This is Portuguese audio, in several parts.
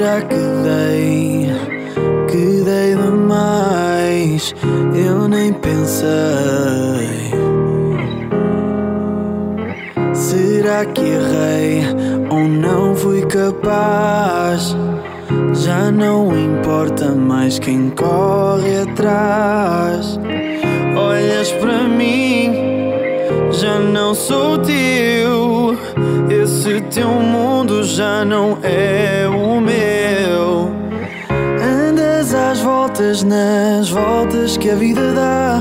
Será que dei, que dei demais? Eu nem pensei. Será que errei ou não fui capaz? Já não importa mais quem corre atrás. Olhas para mim, já não sou teu. Esse teu mundo já não é o meu. Andas às voltas, nas voltas que a vida dá.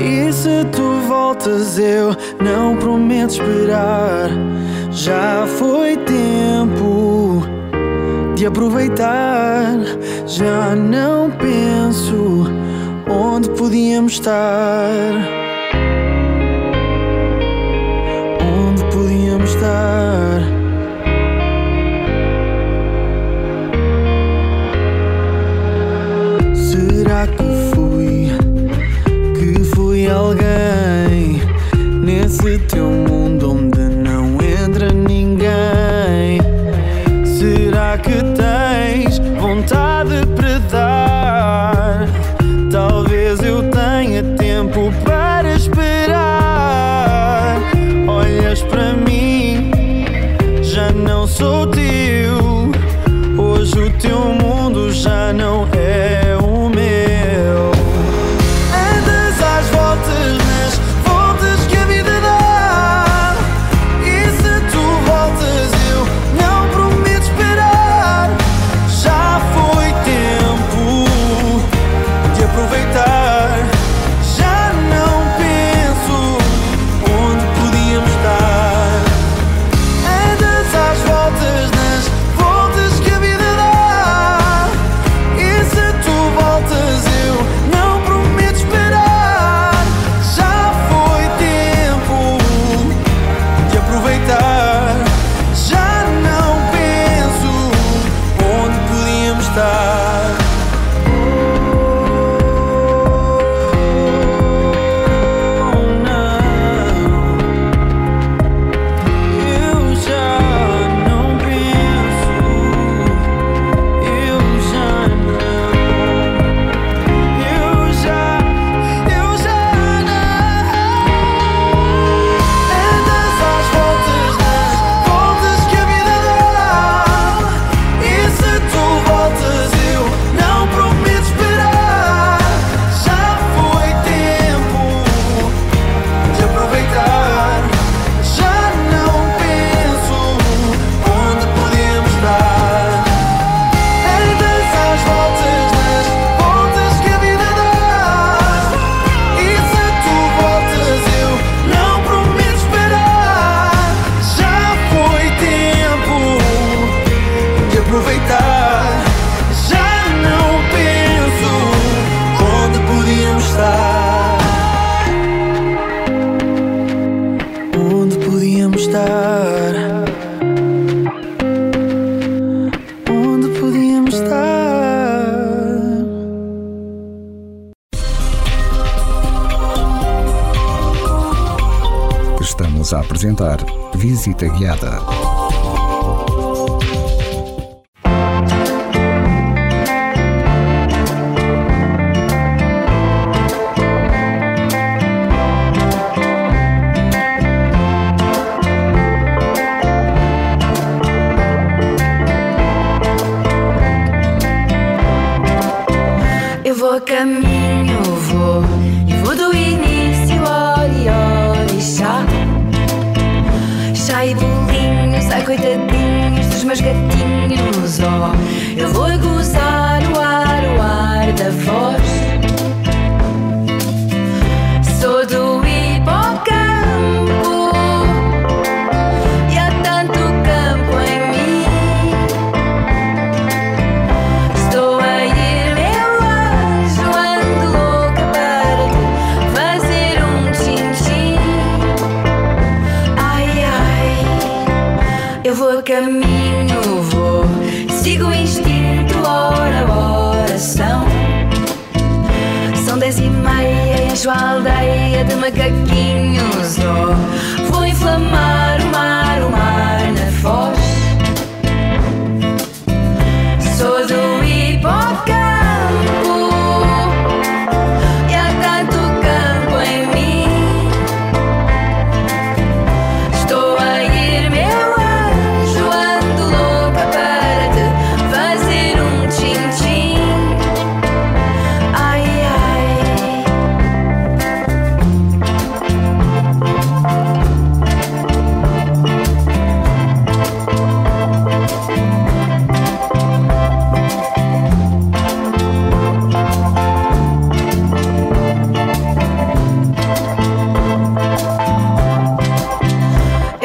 E se tu voltas, eu não prometo esperar. Já foi tempo de aproveitar. Já não penso onde podíamos estar. Onde podíamos estar. Será que fui, que fui alguém nesse teu mundo Visita Guiada. Eu vou caminhar. Meus gatinhos Oh, eu vou gozar meia, encho a aldeia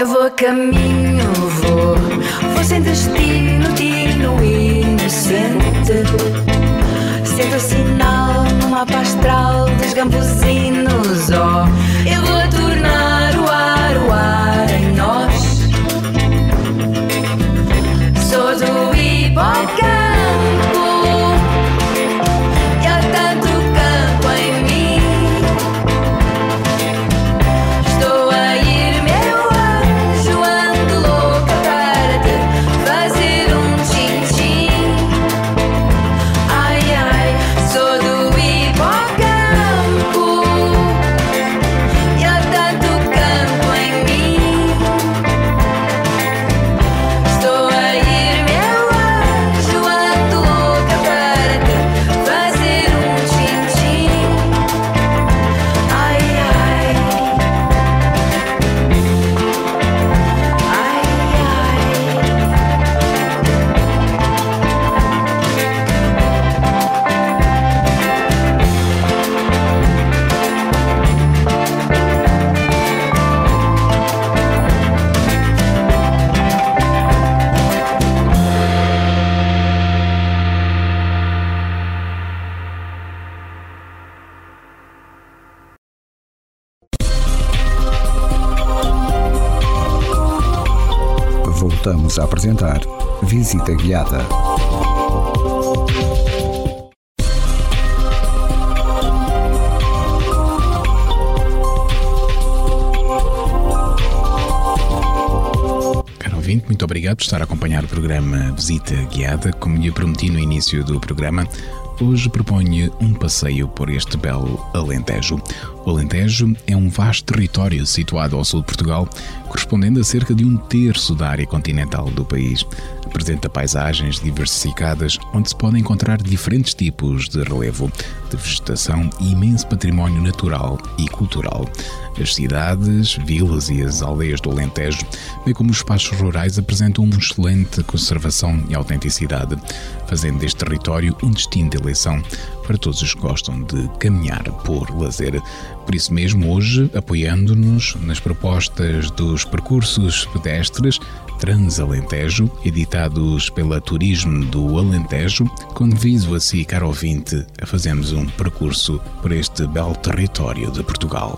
Eu vou caminho, vou, vou sem destino, digno e inocente. Sento o sinal no mapa astral dos gambuzinos, oh, eu vou Visita Guiada. Muito obrigado por estar a acompanhar o programa Visita Guiada. Como lhe prometi no início do programa, hoje proponho um passeio por este belo Alentejo. O Alentejo é um vasto território situado ao sul de Portugal, correspondendo a cerca de um terço da área continental do país. Apresenta paisagens diversificadas, onde se podem encontrar diferentes tipos de relevo, de vegetação e imenso património natural e cultural. As cidades, vilas e as aldeias do Alentejo, bem como os espaços rurais, apresentam uma excelente conservação e autenticidade, fazendo deste território um destino de eleição para todos os que gostam de caminhar por lazer. Por isso mesmo, hoje, apoiando-nos nas propostas dos percursos pedestres Transalentejo, editados pela Turismo do Alentejo, convido a si, caro ouvinte, a fazermos um percurso por este belo território de Portugal.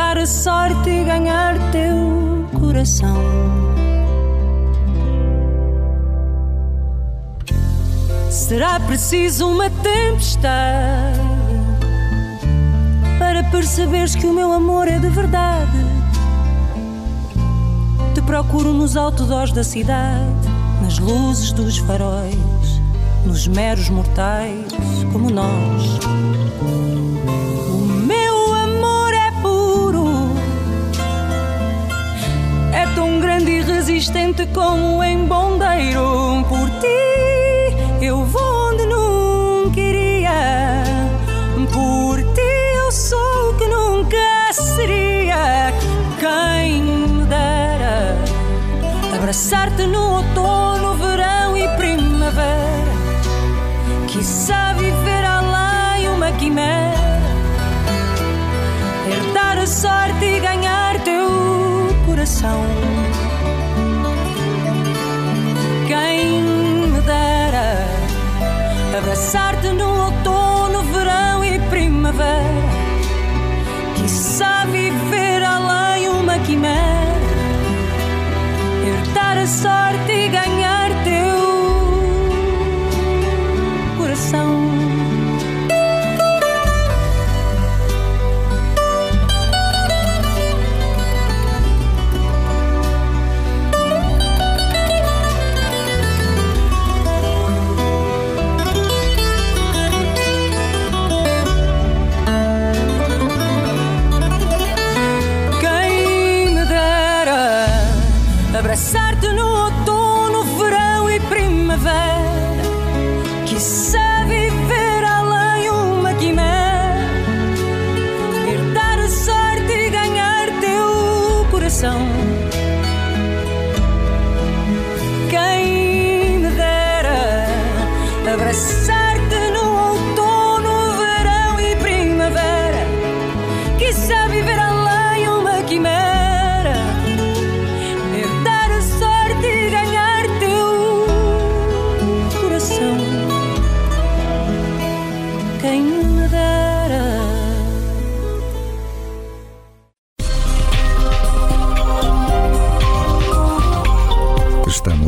a sorte e ganhar teu coração. Será preciso uma tempestade para perceberes que o meu amor é de verdade. Te procuro nos outdoors da cidade, nas luzes dos faróis, nos meros mortais como nós. Resistente como em bondeiro. Por ti eu vou onde nunca iria, por ti eu sou o que nunca seria. Quem me dera abraçar-te no outono, verão e primavera. Quiçá viver além uma quimera, herdar a sorte e ganhar teu coração. No outono,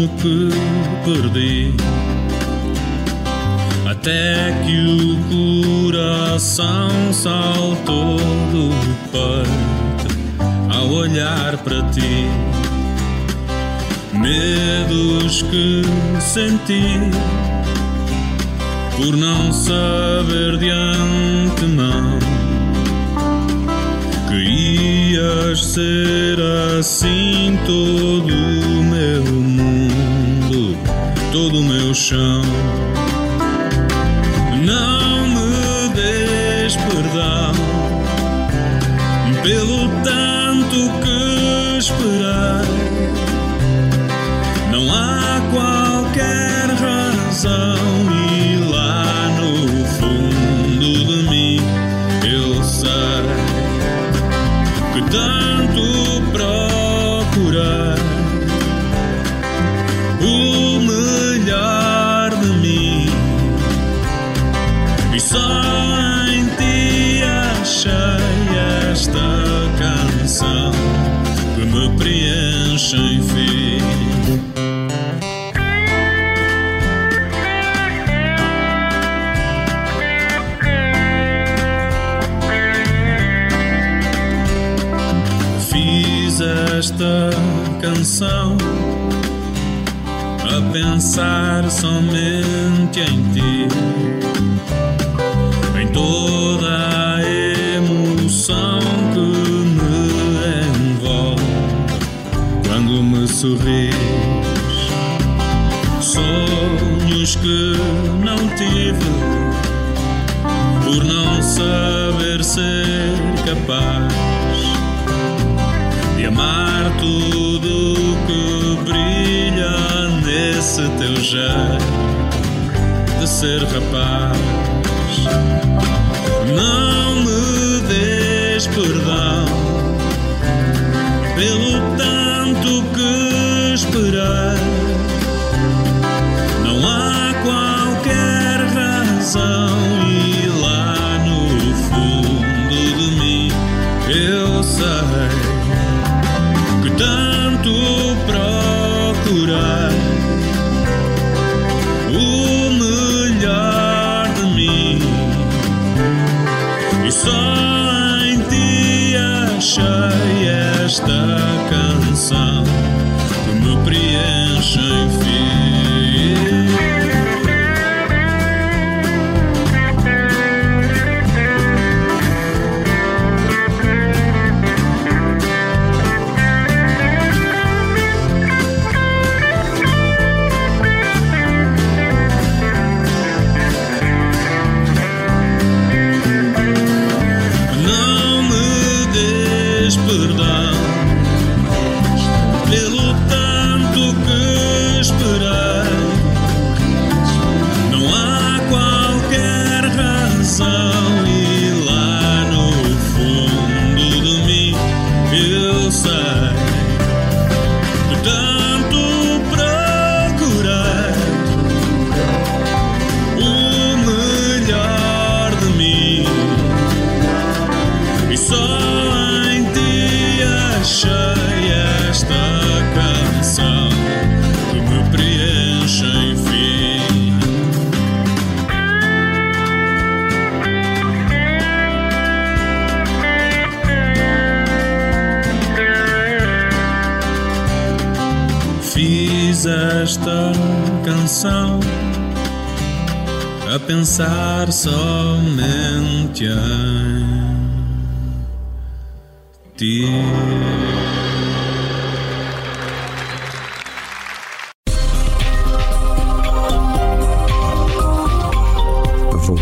No que perdi. Até que o coração saltou do peito ao olhar para ti. Medos que senti por não saber de antemão que ias ser assim todo todo o meu chão.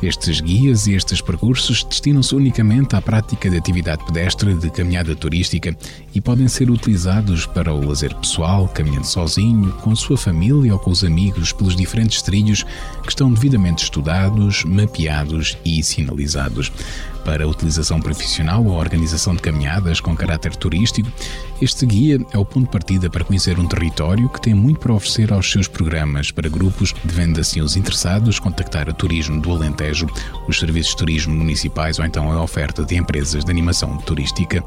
Estes guias e estes percursos destinam-se unicamente à prática de atividade pedestre de caminhada turística e podem ser utilizados para o lazer pessoal, caminhando sozinho, com a sua família ou com os amigos pelos diferentes trilhos que estão devidamente estudados, mapeados e sinalizados para utilização profissional ou organização de caminhadas com caráter turístico, este guia é o ponto de partida para conhecer um território que tem muito para oferecer aos seus programas. Para grupos, devendo assim os interessados contactar a Turismo do Alentejo, os serviços de turismo municipais ou então a oferta de empresas de animação turística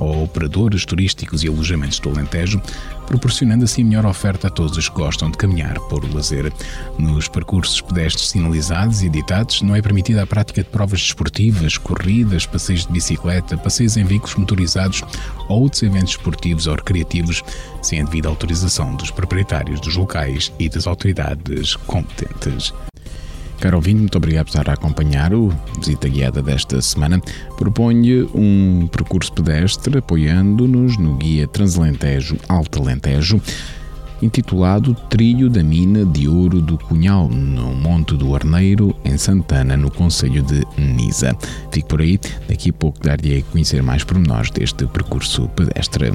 ou operadores turísticos e alojamentos do Alentejo, proporcionando assim melhor oferta a todos os que gostam de caminhar por lazer. Nos percursos pedestres sinalizados e editados, não é permitida a prática de provas desportivas, corridas, passeios de bicicleta, passeios em veículos motorizados ou outros eventos esportivos ou recreativos, sem a devida autorização dos proprietários dos locais e das autoridades competentes. Caro ouvinte, muito obrigado por estar a acompanhar o Visita Guiada desta semana. Proponho um percurso pedestre apoiando-nos no Guia Transalentejo Alto Alentejo, intitulado Trilho da Mina de Ouro do Cunhal, no Monte do Arneiro, em Santana, no Conselho de Nisa. Fique por aí, daqui a pouco dar-lhe a conhecer mais pormenores deste percurso pedestre.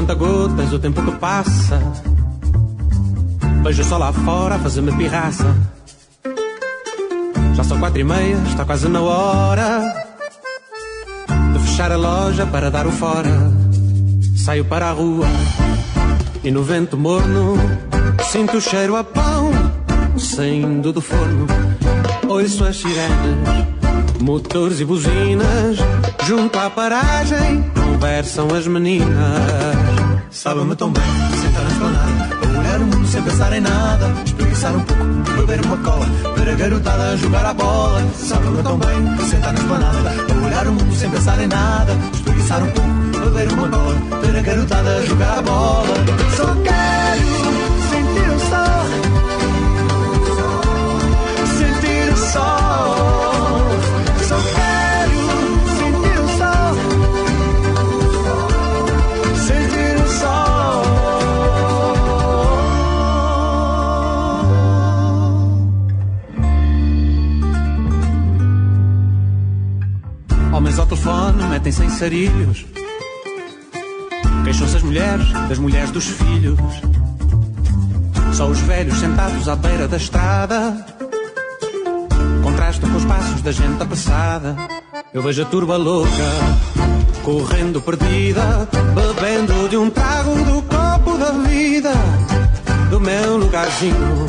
Conta, gotas, o tempo que passa. Vejo só lá fora fazer-me pirraça. Já são quatro e meia, está quase na hora de fechar a loja para dar o fora. Saio para a rua e no vento morno sinto o cheiro a pão saindo do forno. Ouço as sirenes, motores e buzinas. Junto à paragem conversam as meninas. Sabe-me tão bem, sentar na esplanada, olhar o mundo sem pensar em nada, espreguiçar um pouco, beber uma cola, ver a garotada jogar a bola. Sabe-me tão bem, sentar na esplanada, olhar o mundo sem pensar em nada, espreguiçar um pouco, beber uma cola, ver a garotada jogar a bola. Só quero telefone metem-se em sarilhos. Queixam-se as mulheres das mulheres dos filhos. Só os velhos sentados à beira da estrada contrastam com os passos da gente apressada. Eu vejo a turba louca, correndo perdida, bebendo de um trago do copo da vida, do meu lugarzinho,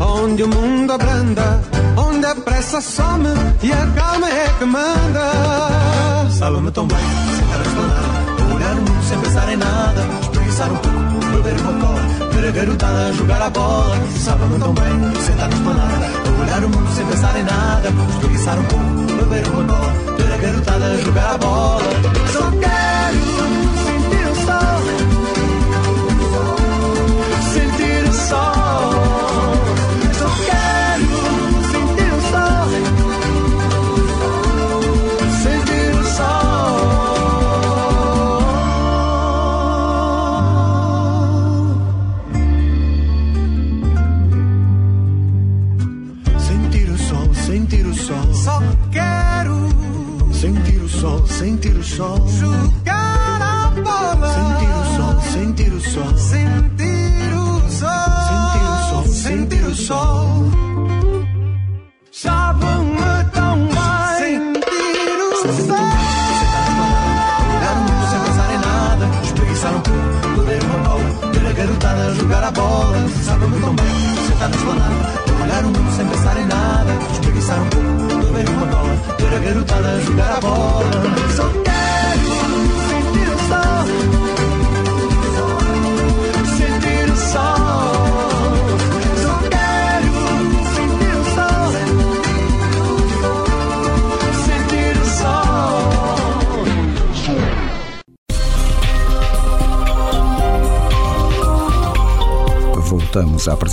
onde o mundo abranda, onde a pressa some e a calma é que manda. Sabe-me tão bem, sentar na esplanada, olhar o mundo sem pensar em nada, espreguiçar um pouco, beber uma cola, ver a garotada a jogar a bola. Sabe-me tão bem, sentar na esplanada, olhar o mundo sem pensar em nada, espreguiçar um pouco, beber uma cola, ver a garotada a jogar a bola. Só quero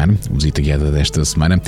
Acompanhar o Visita Guiada desta semana.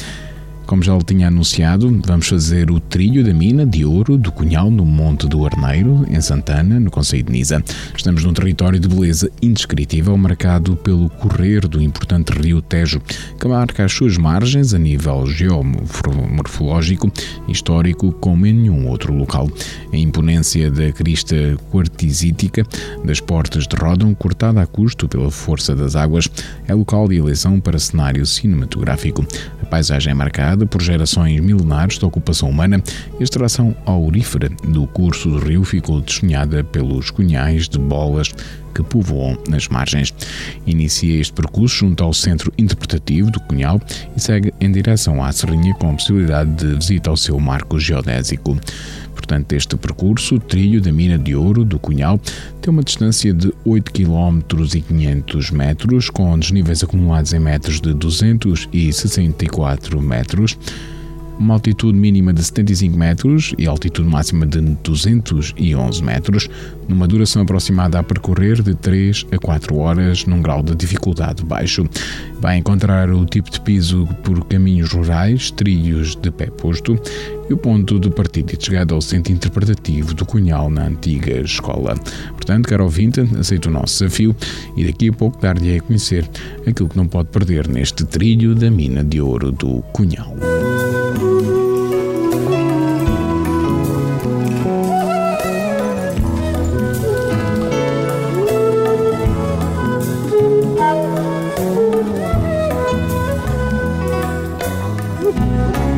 Como já lhe tinha anunciado, vamos fazer o trilho da mina de ouro do Cunhal no Monte do Arneiro, em Santana, no Conselho de Nisa. Estamos num território de beleza indescritível, marcado pelo correr do importante rio Tejo, que marca as suas margens a nível geomorfológico e histórico como em nenhum outro local. A imponência da crista quartzítica das portas de Rodon, cortada a custo pela força das águas, é local de eleição para cenário cinematográfico. A paisagem é marcada por gerações milenares de ocupação humana a extração aurífera do curso do rio ficou desenhada pelos cunhais de bolas que povoam nas margens. Inicia este percurso junto ao Centro Interpretativo do Cunhal e segue em direção à Serrinha com a possibilidade de visita ao seu marco geodésico. Portanto, este percurso, o trilho da mina de ouro do Cunhal, tem uma distância de 8 km e 500 metros, com desníveis acumulados em metros de 264 metros uma altitude mínima de 75 metros e altitude máxima de 211 metros, numa duração aproximada a percorrer de 3 a 4 horas, num grau de dificuldade baixo. Vai encontrar o tipo de piso por caminhos rurais, trilhos de pé posto e o ponto de partida e de chegada ao centro interpretativo do Cunhal na antiga escola. Portanto, caro ouvinte, aceito o nosso desafio e daqui a pouco dar-lhe a conhecer aquilo que não pode perder neste trilho da mina de ouro do Cunhal. Eu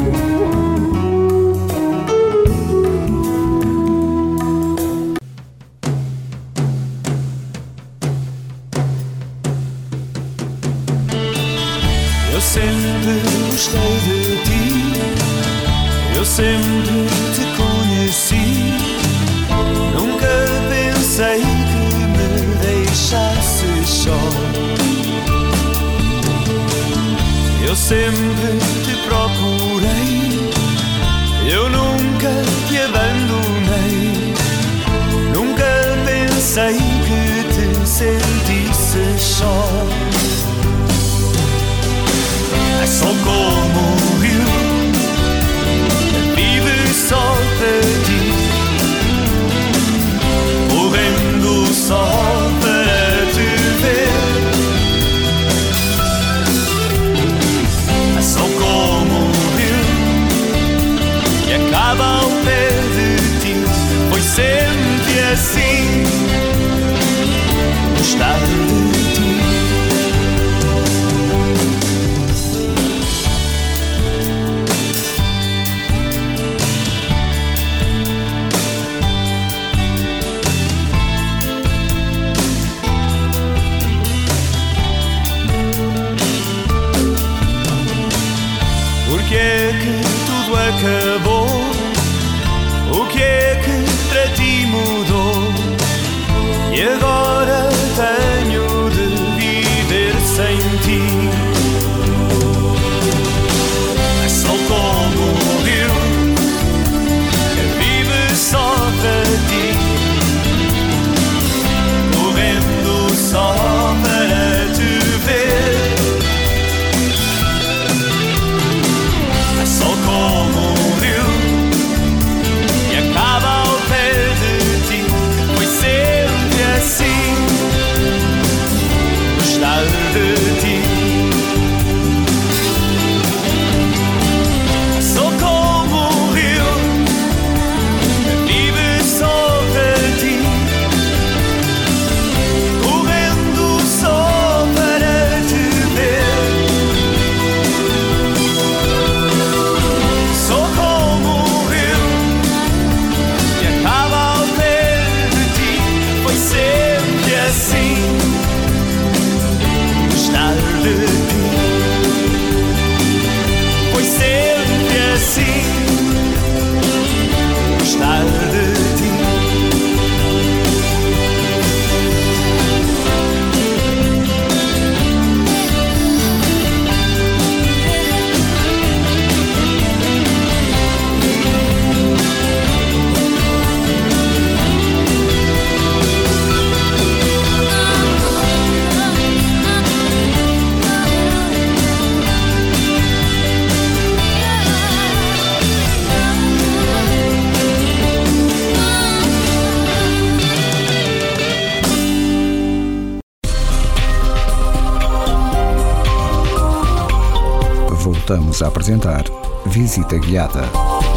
voltamos a apresentar Visita Guiada.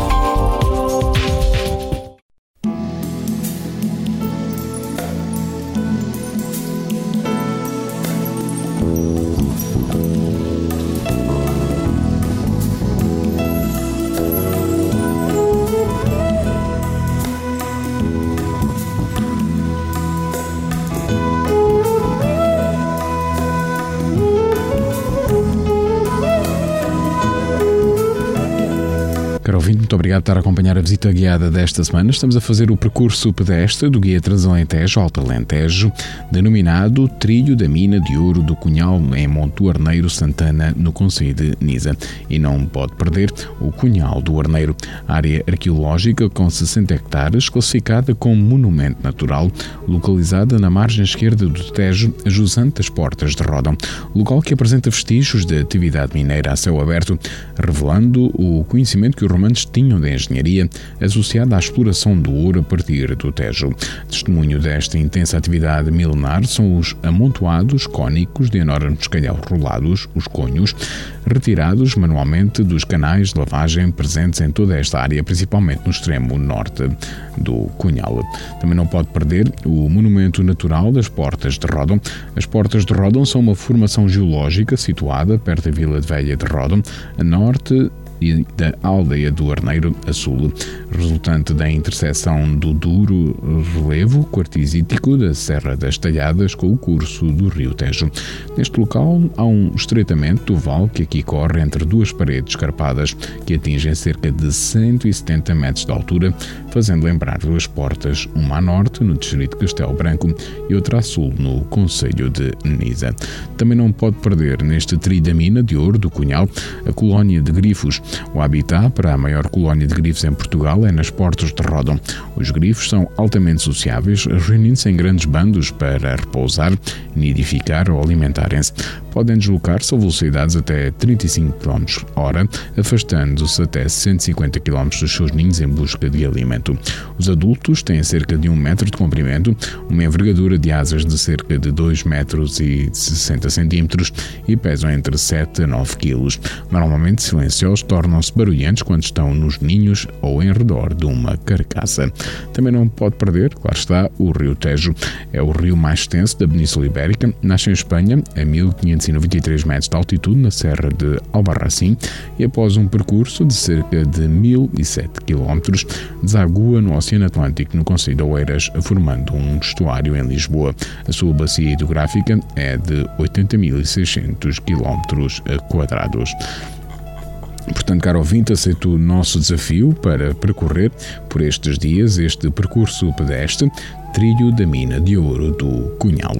Obrigado por estar a acompanhar a visita guiada desta semana. Estamos a fazer o percurso pedestre do Guia Transalentejo Alto Alentejo, denominado Trilho da Mina de Ouro do Cunhal em Monte Arneiro Santana, no Conselho de Nisa. E não pode perder o Cunhal do Arneiro, área arqueológica com 60 hectares, classificada como monumento natural, localizada na margem esquerda do Tejo, jusante as Portas de Rodão, local que apresenta vestígios de atividade mineira a céu aberto, revelando o conhecimento que os romanos tinham de engenharia associada à exploração do ouro a partir do Tejo. Testemunho desta intensa atividade milenar são os amontoados cônicos de enormes calhaus rolados, os conhos, retirados manualmente dos canais de lavagem presentes em toda esta área, principalmente no extremo norte do Cunhal. Também não pode perder o monumento natural das Portas de Rodon. As Portas de Rodon são uma formação geológica situada perto da Vila de Velha de Rodon, a norte e da aldeia do Arneiro a sul, resultante da interseção do duro relevo quartzítico da Serra das Talhadas com o curso do rio Tejo. Neste local há um estreitamento do vale que aqui corre entre duas paredes escarpadas que atingem cerca de 170 metros de altura, fazendo lembrar duas portas, uma a norte, no distrito de Castelo Branco, e outra a sul, no Conselho de Nisa. Também não pode perder neste trilho da mina de ouro do Cunhal a colónia de grifos, o habitat para a maior colónia de grifos em Portugal é nas Portas de Rodon. Os grifos são altamente sociáveis, reunindo-se em grandes bandos para repousar, nidificar ou alimentarem-se podem deslocar-se a velocidades até 35 km hora, afastando-se até 150 km dos seus ninhos em busca de alimento. Os adultos têm cerca de 1 metro de comprimento, uma envergadura de asas de cerca de 2 metros e 60 centímetros e pesam entre 7 a 9 kg. Normalmente silenciosos, tornam-se barulhantes quando estão nos ninhos ou em redor de uma carcaça. Também não pode perder, claro está, o rio Tejo. É o rio mais extenso da Península Ibérica, nasce em Espanha a 1500 493 metros de altitude na Serra de Albarracim e após um percurso de cerca de 1.007 km, desagua no Oceano Atlântico no Conselho de Oeiras, formando um estuário em Lisboa. A sua bacia hidrográfica é de 80.600 km quadrados. Portanto, caro ouvinte, aceito o nosso desafio para percorrer por estes dias este percurso pedestre, Trilho da Mina de Ouro do Cunhal.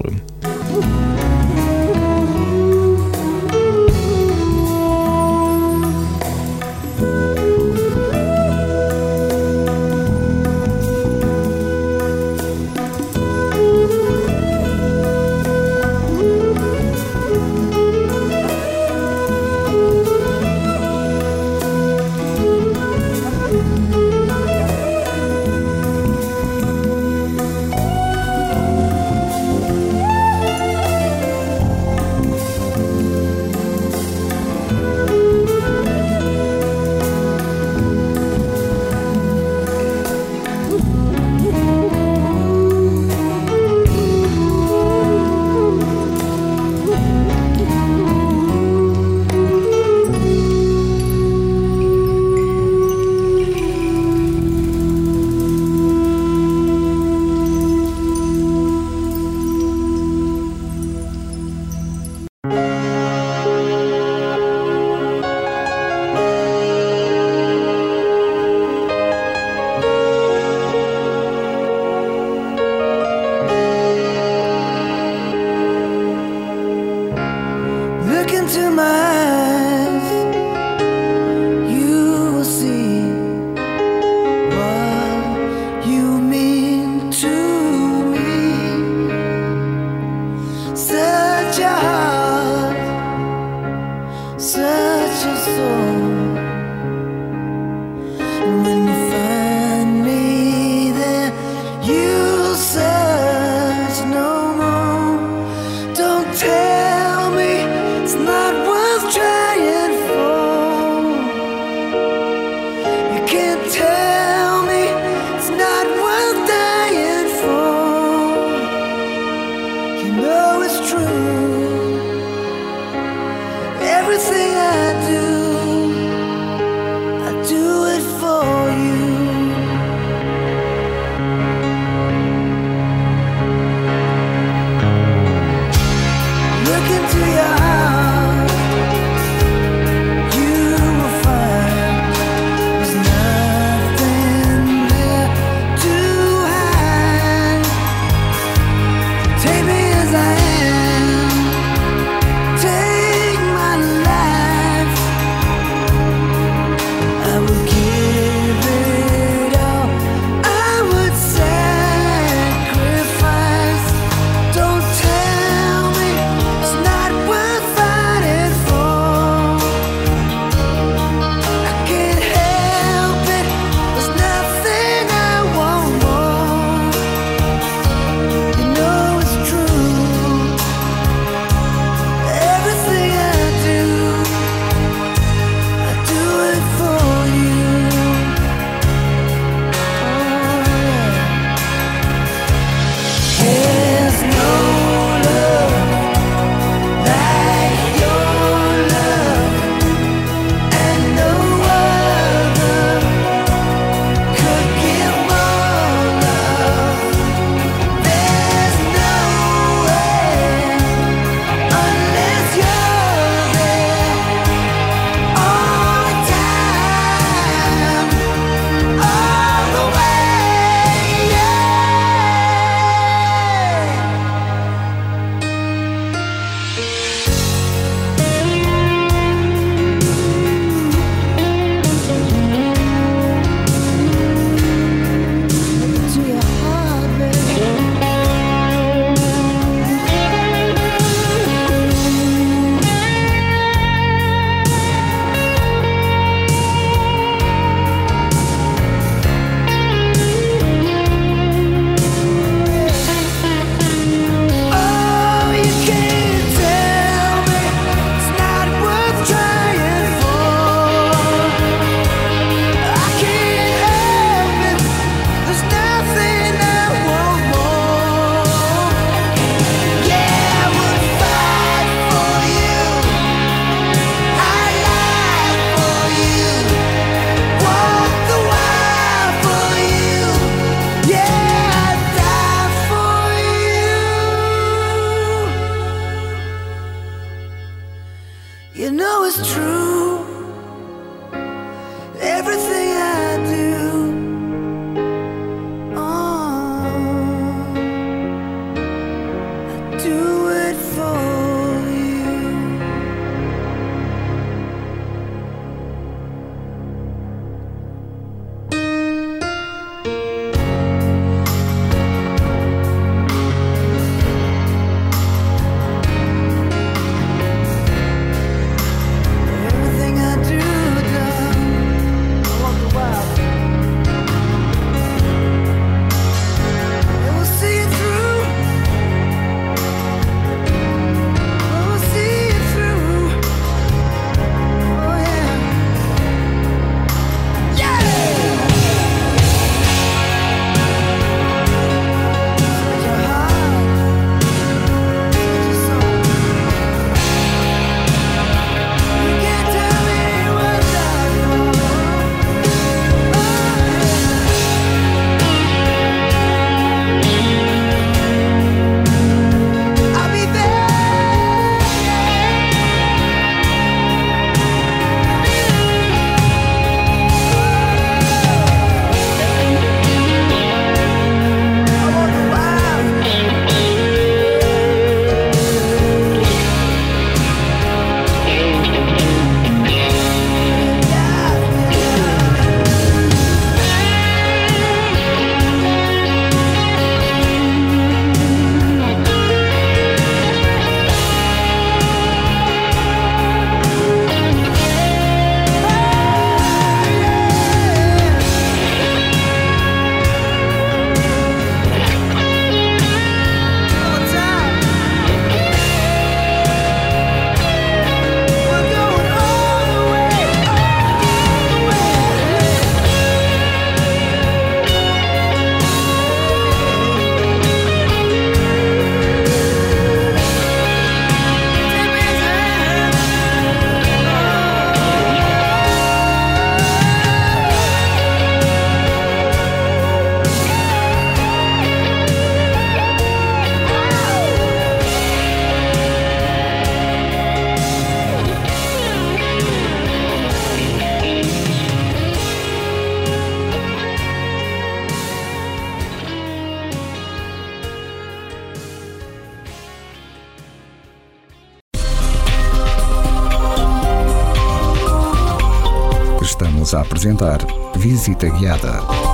agendar visita guiada.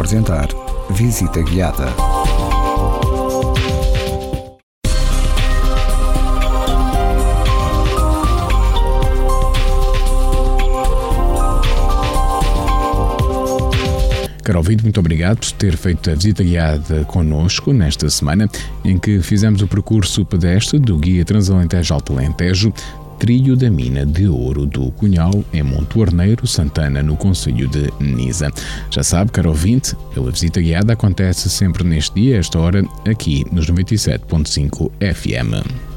apresentar Visita Guiada. Caro ouvinte, muito obrigado por ter feito a visita guiada connosco nesta semana, em que fizemos o percurso pedestre do Guia Transalentejo Alto Alentejo, trilho da mina de ouro do Cunhal, em Monte Arneiro, Santana, no Conselho de Nisa. Já sabe, caro ouvinte, a visita guiada acontece sempre neste dia, esta hora, aqui nos 97.5 FM.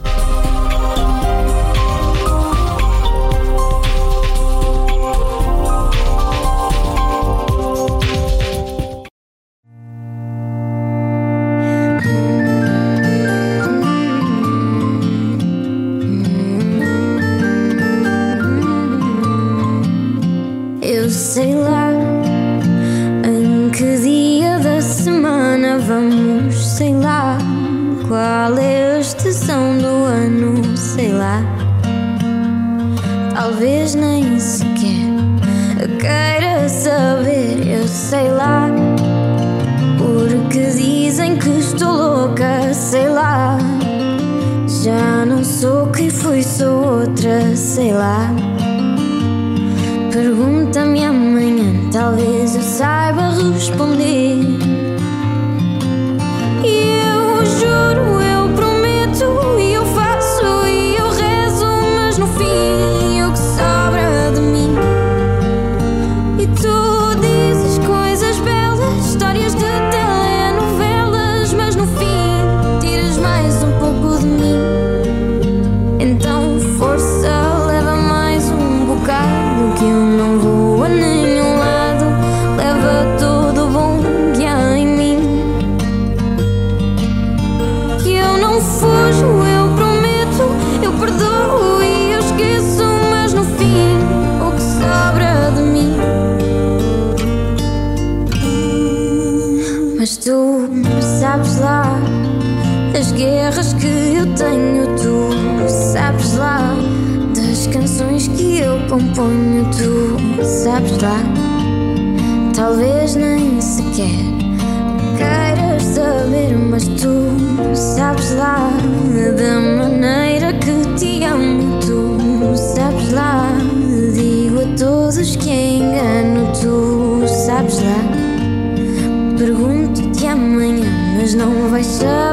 componho, tu sabes lá. Talvez nem sequer queiras saber, mas tu sabes lá. Da maneira que te amo, tu sabes lá. Digo a todos que engano, tu sabes lá. Pergunto-te amanhã, mas não vais saber.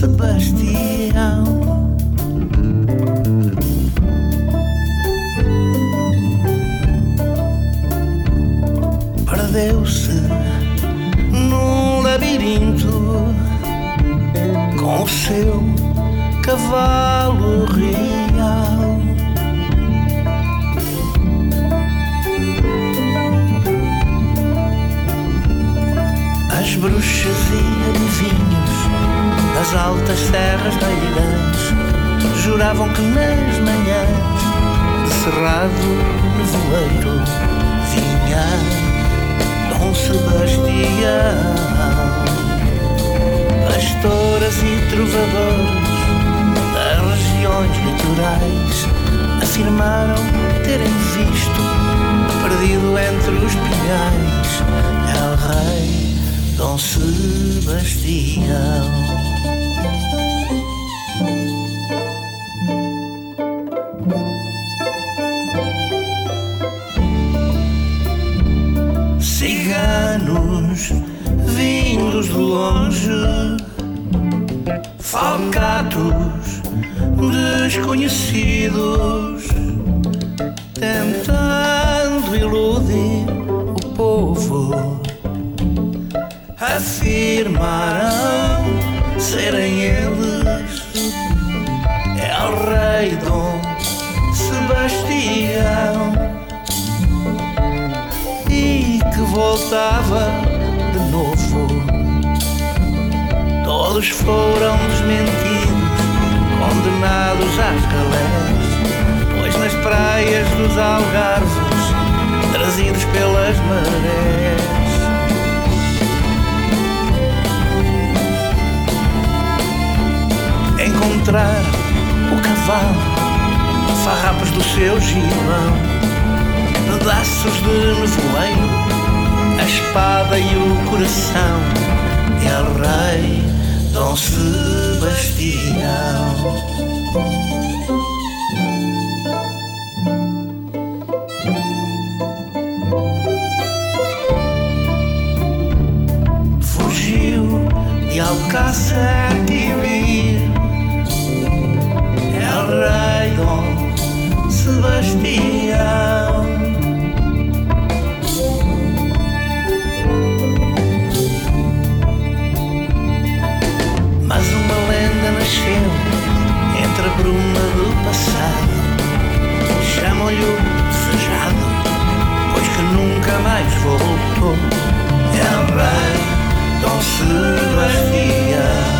The best. Voltava de novo. Todos foram desmentidos, condenados às galés, pois nas praias dos algarves, trazidos pelas marés. Encontrar o cavalo, farrapos do seu gilão pedaços de nevoeiro, a espada e o coração. É o rei Dom Sebastião. Fugiu de Quibir. É o rei Dom Sebastião. Nasceu entre a bruma do passado. Chamam-lhe o desejado, pois que nunca mais voltou. É o rei Dom Sebastião.